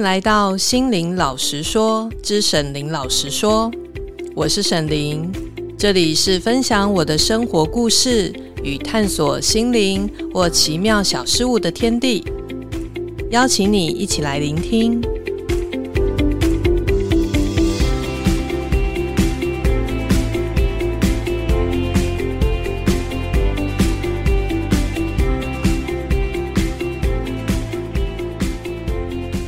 来到心灵老实说之沈琳老实说，我是沈琳，这里是分享我的生活故事与探索心灵或奇妙小事物的天地，邀请你一起来聆听。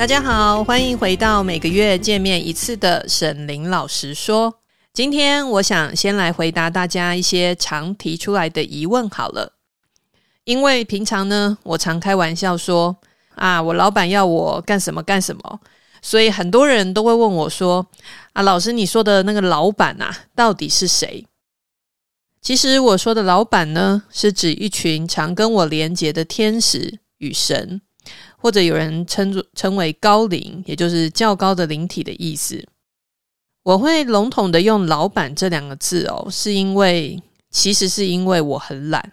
大家好，欢迎回到每个月见面一次的沈伶老实说。今天我想先来回答大家一些常提出来的疑问好了，因为平常呢，我常开玩笑说啊，我老板要我干什么干什么，所以很多人都会问我说啊，老师你说的那个老板啊，到底是谁？其实我说的老板呢，是指一群常跟我连结的天使与神。或者有人称作称为高灵，也就是较高的灵体的意思。我会笼统的用“老板”这两个字哦，是因为其实是因为我很懒，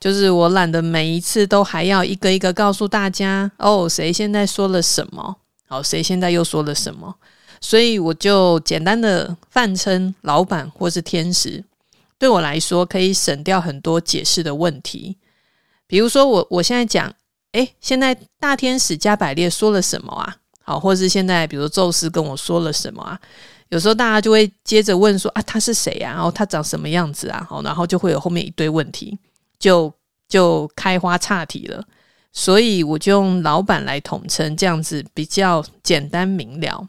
就是我懒得每一次都还要一个一个告诉大家哦，谁现在说了什么，哦，谁现在又说了什么，所以我就简单的泛称老板或是天使。对我来说，可以省掉很多解释的问题。比如说我，我我现在讲。诶，现在大天使加百列说了什么啊？好，或是现在比如宙斯跟我说了什么啊？有时候大家就会接着问说啊，他是谁啊？然后他长什么样子啊？好，然后就会有后面一堆问题，就就开花岔题了。所以我就用老板来统称，这样子比较简单明了。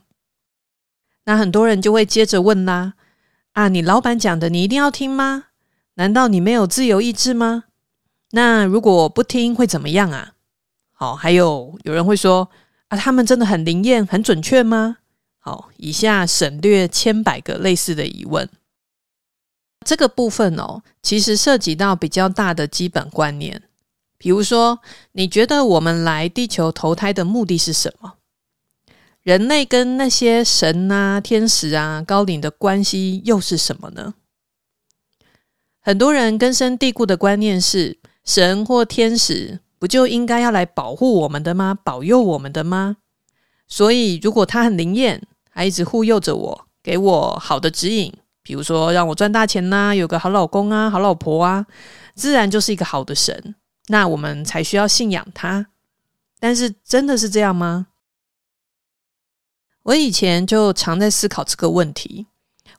那很多人就会接着问啦，啊，你老板讲的你一定要听吗？难道你没有自由意志吗？那如果不听会怎么样啊？好，还有有人会说啊，他们真的很灵验、很准确吗？好，以下省略千百个类似的疑问。这个部分哦，其实涉及到比较大的基本观念，比如说，你觉得我们来地球投胎的目的是什么？人类跟那些神啊、天使啊、高灵的关系又是什么呢？很多人根深蒂固的观念是神或天使。不就应该要来保护我们的吗？保佑我们的吗？所以，如果他很灵验，还一直护佑着我，给我好的指引，比如说让我赚大钱呐、有个好老公啊，好老婆啊，自然就是一个好的神。那我们才需要信仰他。但是，真的是这样吗？我以前就常在思考这个问题：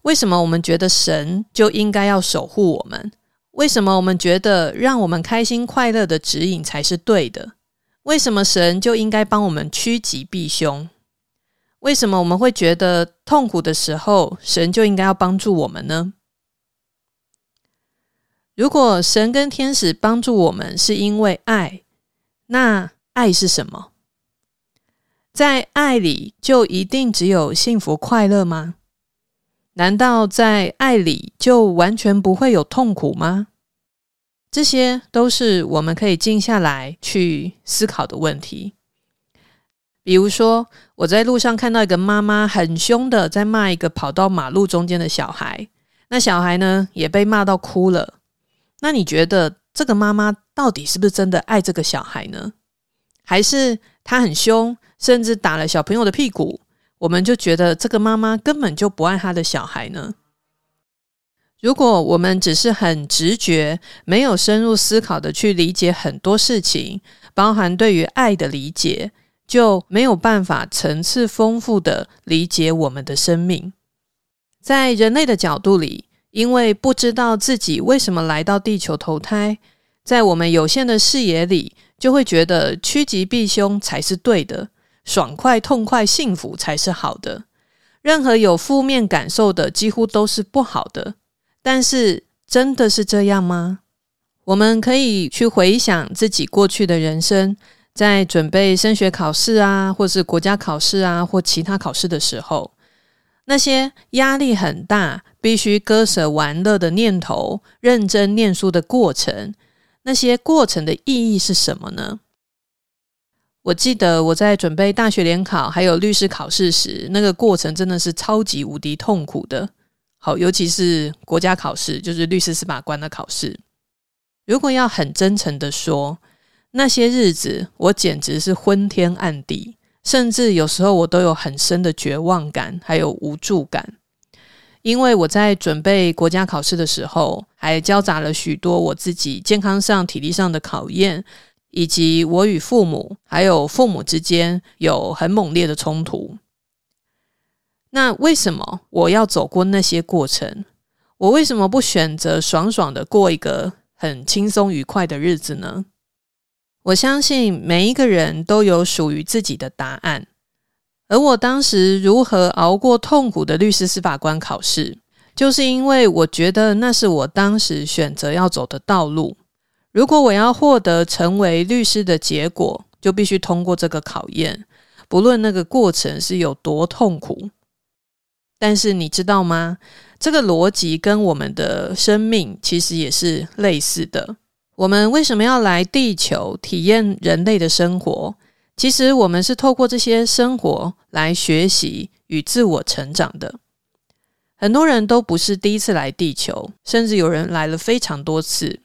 为什么我们觉得神就应该要守护我们？为什么我们觉得让我们开心快乐的指引才是对的？为什么神就应该帮我们趋吉避凶？为什么我们会觉得痛苦的时候，神就应该要帮助我们呢？如果神跟天使帮助我们是因为爱，那爱是什么？在爱里就一定只有幸福快乐吗？难道在爱里就完全不会有痛苦吗？这些都是我们可以静下来去思考的问题。比如说，我在路上看到一个妈妈很凶的在骂一个跑到马路中间的小孩，那小孩呢也被骂到哭了。那你觉得这个妈妈到底是不是真的爱这个小孩呢？还是她很凶，甚至打了小朋友的屁股？我们就觉得这个妈妈根本就不爱她的小孩呢。如果我们只是很直觉，没有深入思考的去理解很多事情，包含对于爱的理解，就没有办法层次丰富的理解我们的生命。在人类的角度里，因为不知道自己为什么来到地球投胎，在我们有限的视野里，就会觉得趋吉避凶才是对的。爽快、痛快、幸福才是好的。任何有负面感受的，几乎都是不好的。但是，真的是这样吗？我们可以去回想自己过去的人生，在准备升学考试啊，或是国家考试啊，或其他考试的时候，那些压力很大、必须割舍玩乐的念头、认真念书的过程，那些过程的意义是什么呢？我记得我在准备大学联考还有律师考试时，那个过程真的是超级无敌痛苦的。好，尤其是国家考试，就是律师司法官的考试。如果要很真诚的说，那些日子我简直是昏天暗地，甚至有时候我都有很深的绝望感，还有无助感。因为我在准备国家考试的时候，还交杂了许多我自己健康上、体力上的考验，以及我与父母还有父母之间有很猛烈的冲突。那为什么我要走过那些过程？我为什么不选择爽爽的过一个很轻松愉快的日子呢？我相信每一个人都有属于自己的答案。而我当时如何熬过痛苦的律师司法官考试，就是因为我觉得那是我当时选择要走的道路。如果我要获得成为律师的结果，就必须通过这个考验，不论那个过程是有多痛苦。但是你知道吗？这个逻辑跟我们的生命其实也是类似的。我们为什么要来地球体验人类的生活？其实我们是透过这些生活来学习与自我成长的。很多人都不是第一次来地球，甚至有人来了非常多次。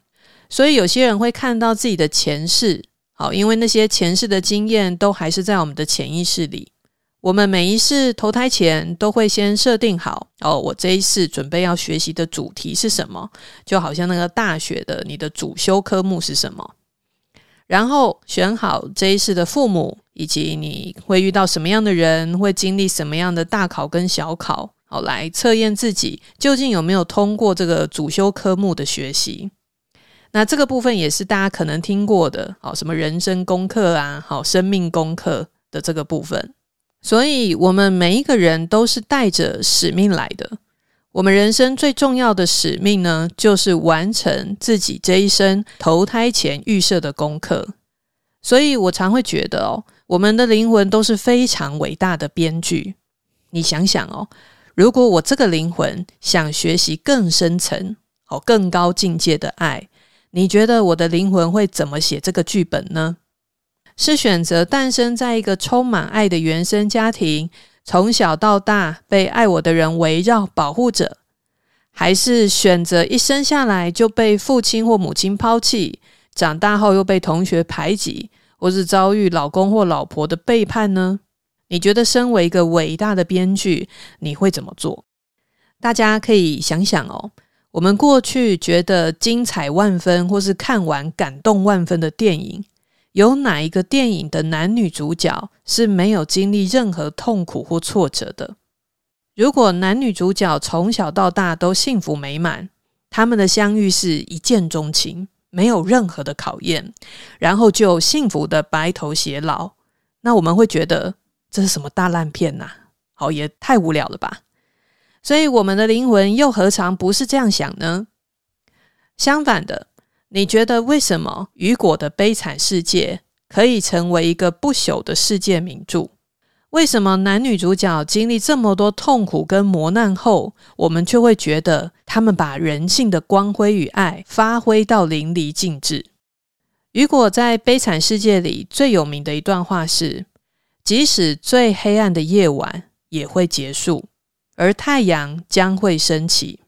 所以有些人会看到自己的前世，好，因为那些前世的经验都还是在我们的潜意识里。我们每一世投胎前都会先设定好，哦，我这一世准备要学习的主题是什么？就好像那个大学的你的主修科目是什么？然后选好这一世的父母，以及你会遇到什么样的人，会经历什么样的大考跟小考，好，来测验自己究竟有没有通过这个主修科目的学习。那这个部分也是大家可能听过的，好，什么人生功课啊，好，生命功课的这个部分。所以，我们每一个人都是带着使命来的。我们人生最重要的使命呢，就是完成自己这一生投胎前预设的功课。所以我常会觉得哦，我们的灵魂都是非常伟大的编剧。你想想哦，如果我这个灵魂想学习更深层、哦更高境界的爱，你觉得我的灵魂会怎么写这个剧本呢？是选择诞生在一个充满爱的原生家庭？从小到大被爱我的人围绕保护着，还是选择一生下来就被父亲或母亲抛弃，长大后又被同学排挤，或是遭遇老公或老婆的背叛呢？你觉得身为一个伟大的编剧，你会怎么做？大家可以想想哦。我们过去觉得精彩万分，或是看完感动万分的电影。有哪一个电影的男女主角是没有经历任何痛苦或挫折的？如果男女主角从小到大都幸福美满，他们的相遇是一见钟情，没有任何的考验，然后就幸福的白头偕老，那我们会觉得这是什么大烂片呐？好，也太无聊了吧！所以我们的灵魂又何尝不是这样想呢？相反的。你觉得为什么雨果的《悲惨世界》可以成为一个不朽的世界名著？为什么男女主角经历这么多痛苦跟磨难后，我们却会觉得他们把人性的光辉与爱发挥到淋漓尽致？雨果在《悲惨世界》里最有名的一段话是：“即使最黑暗的夜晚也会结束，而太阳将会升起。”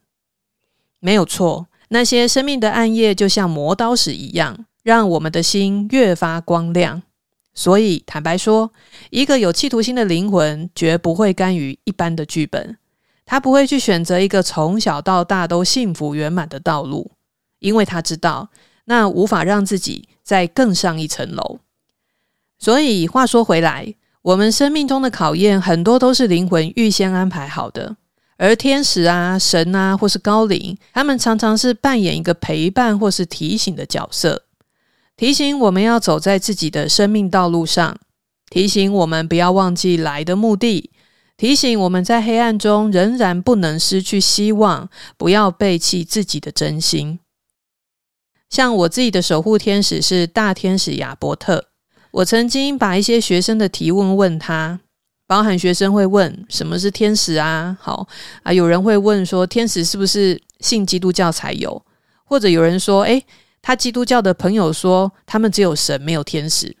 没有错。那些生命的暗夜就像磨刀石一样，让我们的心越发光亮。所以，坦白说，一个有企图心的灵魂绝不会甘于一般的剧本，他不会去选择一个从小到大都幸福圆满的道路，因为他知道那无法让自己再更上一层楼。所以，话说回来，我们生命中的考验很多都是灵魂预先安排好的。而天使啊、神啊，或是高灵，他们常常是扮演一个陪伴或是提醒的角色，提醒我们要走在自己的生命道路上，提醒我们不要忘记来的目的，提醒我们在黑暗中仍然不能失去希望，不要背弃自己的真心。像我自己的守护天使是大天使亚伯特，我曾经把一些学生的提问问他。包含学生会问什么是天使啊？好啊，有人会问说天使是不是信基督教才有？或者有人说，诶，他基督教的朋友说他们只有神没有天使。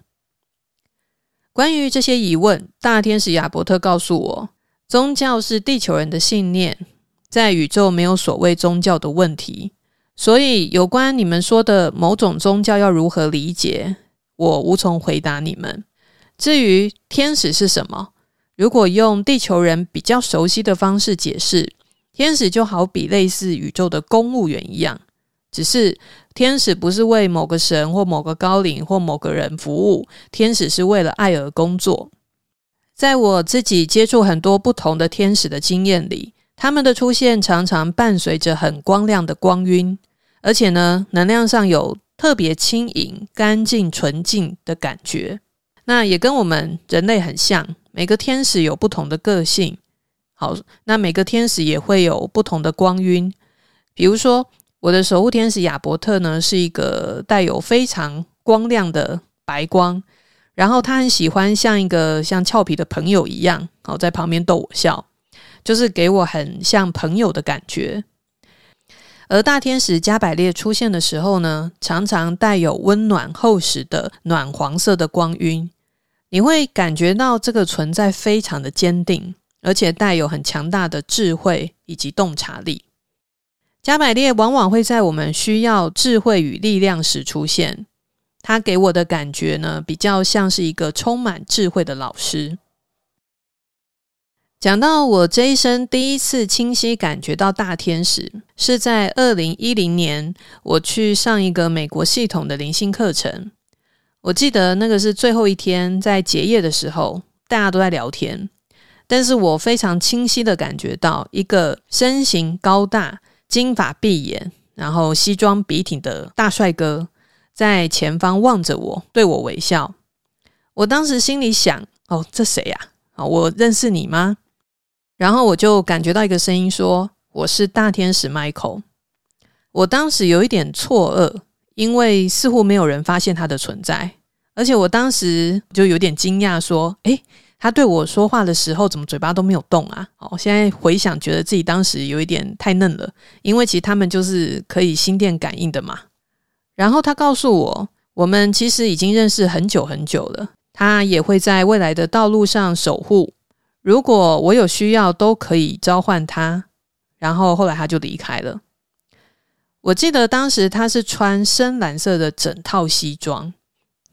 关于这些疑问，大天使亚伯特告诉我，宗教是地球人的信念，在宇宙没有所谓宗教的问题。所以有关你们说的某种宗教要如何理解，我无从回答你们。至于天使是什么，如果用地球人比较熟悉的方式解释，天使就好比类似宇宙的公务员一样，只是天使不是为某个神或某个高灵或某个人服务，天使是为了爱而工作。在我自己接触很多不同的天使的经验里，他们的出现常常伴随着很光亮的光晕，而且呢，能量上有特别轻盈、干净、纯净的感觉。那也跟我们人类很像，每个天使有不同的个性。好，那每个天使也会有不同的光晕。比如说，我的守护天使亚伯特呢，是一个带有非常光亮的白光。然后他很喜欢像一个像俏皮的朋友一样，好，在旁边逗我笑，就是给我很像朋友的感觉。而大天使加百列出现的时候呢，常常带有温暖厚实的暖黄色的光晕，你会感觉到这个存在非常的坚定，而且带有很强大的智慧以及洞察力。加百列往往会在我们需要智慧与力量时出现。他给我的感觉呢，比较像是一个充满智慧的老师。讲到我这一生第一次清晰感觉到大天使，是在二零一零年，我去上一个美国系统的灵性课程。我记得那个是最后一天，在结业的时候，大家都在聊天，但是我非常清晰的感觉到一个身形高大、金发碧眼，然后西装笔挺的大帅哥。在前方望着我，对我微笑。我当时心里想：“哦，这谁呀？啊，我认识你吗？”然后我就感觉到一个声音说：“我是大天使 Michael。”我当时有一点错愕，因为似乎没有人发现他的存在，而且我当时就有点惊讶，说：“诶，他对我说话的时候，怎么嘴巴都没有动啊？”哦，现在回想，觉得自己当时有一点太嫩了，因为其实他们就是可以心电感应的嘛。然后他告诉我，我们其实已经认识很久很久了。他也会在未来的道路上守护。如果我有需要，都可以召唤他。然后后来他就离开了。我记得当时他是穿深蓝色的整套西装，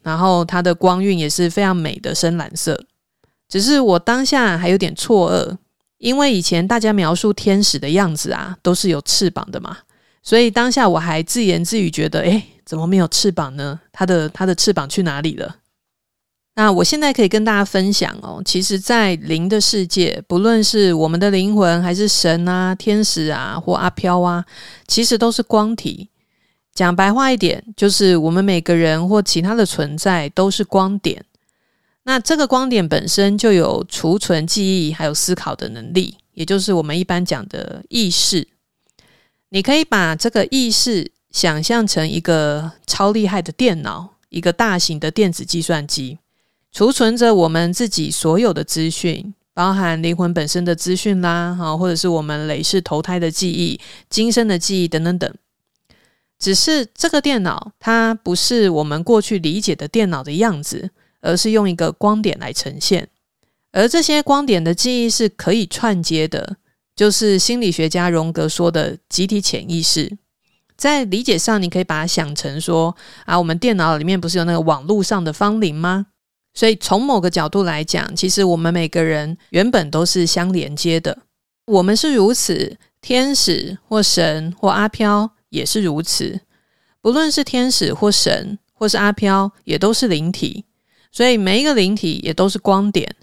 然后他的光晕也是非常美的深蓝色。只是我当下还有点错愕，因为以前大家描述天使的样子啊，都是有翅膀的嘛。所以当下我还自言自语，觉得，诶，怎么没有翅膀呢？他的他的翅膀去哪里了？那我现在可以跟大家分享哦，其实，在灵的世界，不论是我们的灵魂，还是神啊、天使啊，或阿飘啊，其实都是光体。讲白话一点，就是我们每个人或其他的存在都是光点。那这个光点本身就有储存记忆，还有思考的能力，也就是我们一般讲的意识。你可以把这个意识想象成一个超厉害的电脑，一个大型的电子计算机，储存着我们自己所有的资讯，包含灵魂本身的资讯啦，哈，或者是我们累世投胎的记忆、今生的记忆等等等。只是这个电脑它不是我们过去理解的电脑的样子，而是用一个光点来呈现，而这些光点的记忆是可以串接的。就是心理学家荣格说的集体潜意识，在理解上，你可以把它想成说啊，我们电脑里面不是有那个网络上的芳邻吗？所以从某个角度来讲，其实我们每个人原本都是相连接的。我们是如此，天使或神或阿飘也是如此。不论是天使或神或是阿飘，也都是灵体。所以每一个灵体也都是光点。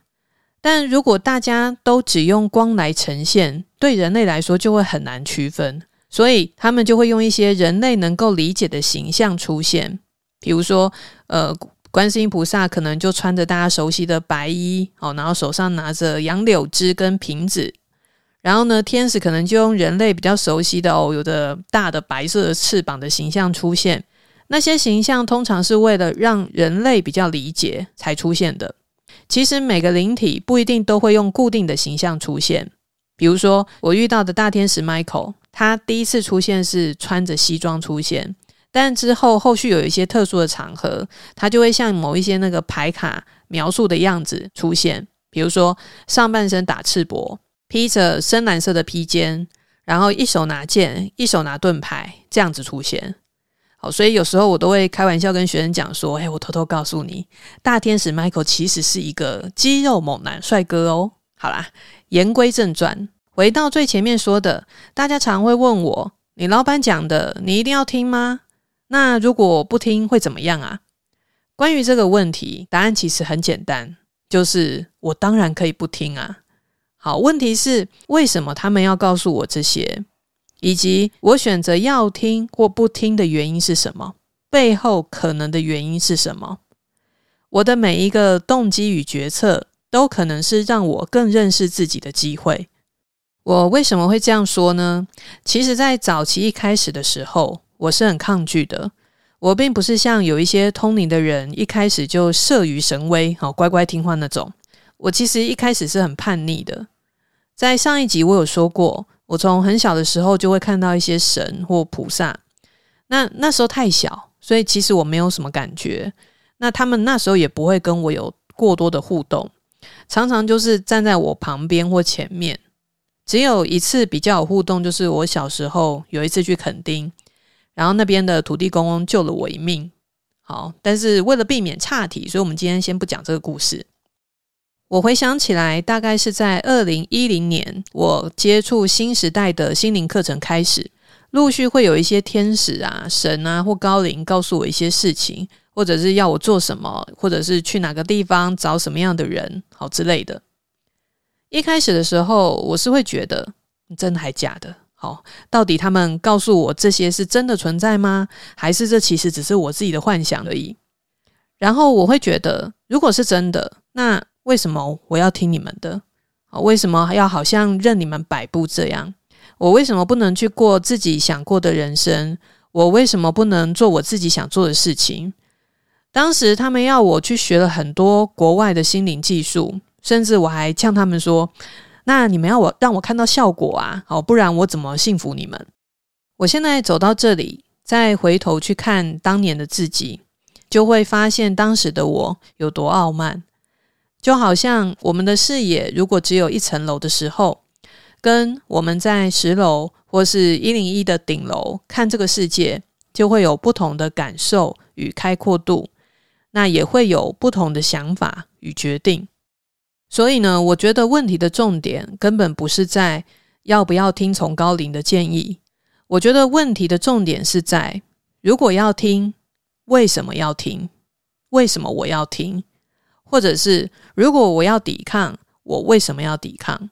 但如果大家都只用光来呈现，对人类来说就会很难区分，所以他们就会用一些人类能够理解的形象出现，比如说，呃，观世音菩萨可能就穿着大家熟悉的白衣，哦，然后手上拿着杨柳枝跟瓶子，然后呢，天使可能就用人类比较熟悉的哦，有的大的白色的翅膀的形象出现，那些形象通常是为了让人类比较理解才出现的。其实每个灵体不一定都会用固定的形象出现。比如说，我遇到的大天使 Michael，他第一次出现是穿着西装出现，但之后后续有一些特殊的场合，他就会像某一些那个牌卡描述的样子出现。比如说，上半身打赤膊，披着深蓝色的披肩，然后一手拿剑，一手拿盾牌，这样子出现。好，所以有时候我都会开玩笑跟学生讲说：“哎，我偷偷告诉你，大天使 Michael 其实是一个肌肉猛男帅哥哦。”好啦，言归正传，回到最前面说的，大家常会问我：“你老板讲的，你一定要听吗？那如果不听会怎么样啊？”关于这个问题，答案其实很简单，就是我当然可以不听啊。好，问题是为什么他们要告诉我这些？以及我选择要听或不听的原因是什么？背后可能的原因是什么？我的每一个动机与决策都可能是让我更认识自己的机会。我为什么会这样说呢？其实，在早期一开始的时候，我是很抗拒的。我并不是像有一些通灵的人一开始就慑于神威，好乖乖听话那种。我其实一开始是很叛逆的。在上一集我有说过。我从很小的时候就会看到一些神或菩萨，那那时候太小，所以其实我没有什么感觉。那他们那时候也不会跟我有过多的互动，常常就是站在我旁边或前面。只有一次比较有互动，就是我小时候有一次去垦丁，然后那边的土地公公救了我一命。好，但是为了避免岔题，所以我们今天先不讲这个故事。我回想起来，大概是在二零一零年，我接触新时代的心灵课程开始，陆续会有一些天使啊、神啊或高灵告诉我一些事情，或者是要我做什么，或者是去哪个地方找什么样的人，好之类的。一开始的时候，我是会觉得真的还假的？好，到底他们告诉我这些是真的存在吗？还是这其实只是我自己的幻想而已？然后我会觉得，如果是真的，那为什么我要听你们的？为什么要好像任你们摆布这样？我为什么不能去过自己想过的人生？我为什么不能做我自己想做的事情？当时他们要我去学了很多国外的心灵技术，甚至我还呛他们说：“那你们要我让我看到效果啊，好，不然我怎么信服你们？”我现在走到这里，再回头去看当年的自己，就会发现当时的我有多傲慢。就好像我们的视野如果只有一层楼的时候，跟我们在十楼或是一零一的顶楼看这个世界，就会有不同的感受与开阔度，那也会有不同的想法与决定。所以呢，我觉得问题的重点根本不是在要不要听从高龄的建议，我觉得问题的重点是在如果要听，为什么要听？为什么我要听？或者是，如果我要抵抗，我为什么要抵抗？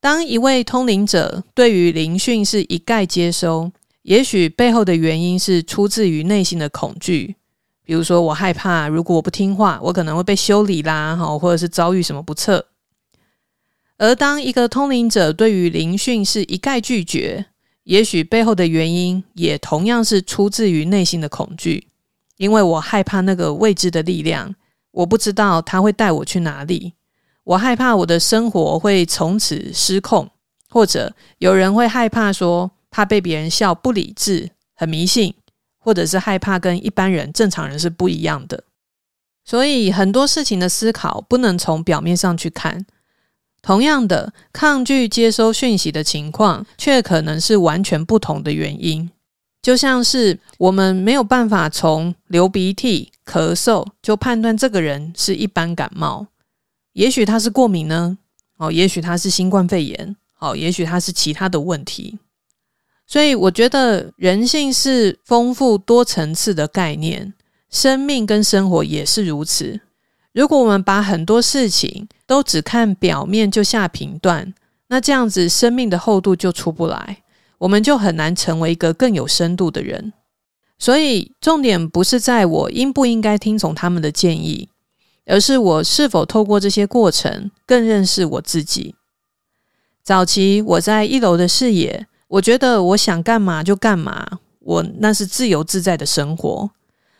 当一位通灵者对于灵讯是一概接收，也许背后的原因是出自于内心的恐惧。比如说，我害怕如果我不听话，我可能会被修理啦，或者是遭遇什么不测。而当一个通灵者对于灵讯是一概拒绝，也许背后的原因也同样是出自于内心的恐惧。因为我害怕那个未知的力量，我不知道他会带我去哪里。我害怕我的生活会从此失控，或者有人会害怕说，怕被别人笑不理智、很迷信，或者是害怕跟一般人、正常人是不一样的。所以很多事情的思考不能从表面上去看。同样的，抗拒接收讯息的情况，却可能是完全不同的原因。就像是我们没有办法从流鼻涕、咳嗽就判断这个人是一般感冒，也许他是过敏呢，哦，也许他是新冠肺炎，哦，也许他是其他的问题。所以我觉得人性是丰富多层次的概念，生命跟生活也是如此。如果我们把很多事情都只看表面就下评断，那这样子生命的厚度就出不来。我们就很难成为一个更有深度的人，所以重点不是在我应不应该听从他们的建议，而是我是否透过这些过程更认识我自己。早期我在一楼的视野，我觉得我想干嘛就干嘛，我那是自由自在的生活。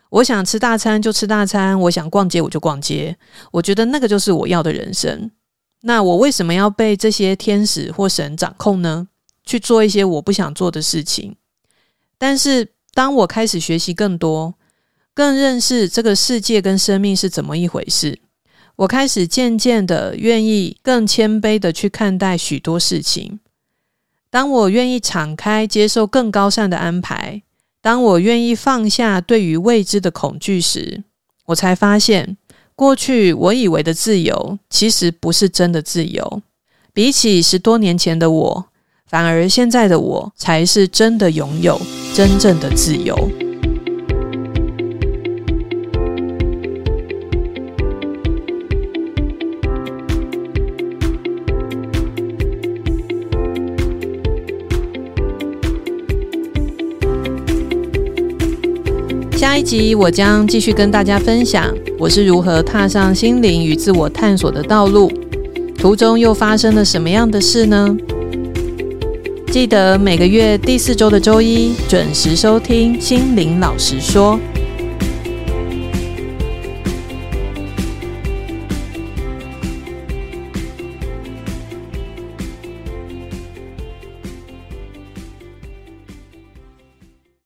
我想吃大餐就吃大餐，我想逛街我就逛街，我觉得那个就是我要的人生。那我为什么要被这些天使或神掌控呢？去做一些我不想做的事情，但是当我开始学习更多，更认识这个世界跟生命是怎么一回事，我开始渐渐的愿意更谦卑的去看待许多事情。当我愿意敞开接受更高尚的安排，当我愿意放下对于未知的恐惧时，我才发现，过去我以为的自由，其实不是真的自由。比起十多年前的我，反而现在的我才是真的拥有真正的自由。下一集我将继续跟大家分享我是如何踏上心灵与自我探索的道路，途中又发生了什么样的事呢？记得每个月第四周的周一准时收听心灵老实说。